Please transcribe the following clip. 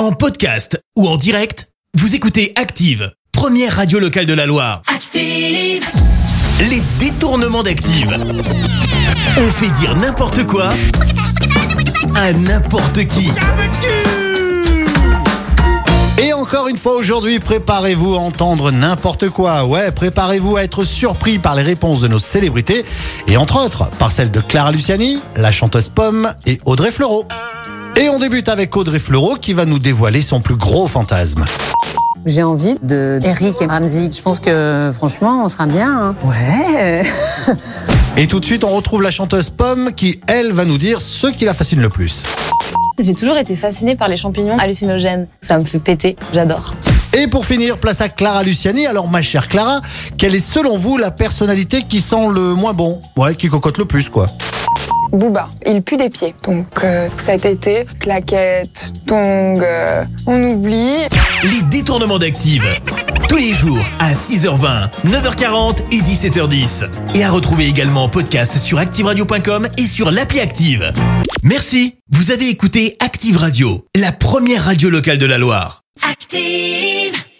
En podcast ou en direct, vous écoutez Active, première radio locale de la Loire. Active. Les détournements d'Active. On fait dire n'importe quoi à n'importe qui. Et encore une fois aujourd'hui, préparez-vous à entendre n'importe quoi. Ouais, préparez-vous à être surpris par les réponses de nos célébrités. Et entre autres, par celles de Clara Luciani, la chanteuse Pomme et Audrey Fleurot. Et on débute avec Audrey Fleurot qui va nous dévoiler son plus gros fantasme. J'ai envie de Eric et Ramsey. Je pense que franchement, on sera bien. hein. Ouais. Et tout de suite, on retrouve la chanteuse Pomme qui, elle, va nous dire ce qui la fascine le plus. J'ai toujours été fascinée par les champignons hallucinogènes. Ça me fait péter, j'adore. Et pour finir, place à Clara Luciani. Alors, ma chère Clara, quelle est selon vous la personnalité qui sent le moins bon? Ouais, qui cocotte le plus, quoi. Booba, il pue des pieds. Donc euh, cet été, claquettes, tongs, euh, on oublie. Les détournements d'Active. Tous les jours à 6h20, 9h40 et 17h10. Et à retrouver également en podcast sur ActiveRadio.com et sur l'appli Active. Merci. Vous avez écouté Active Radio, la première radio locale de la Loire. Active.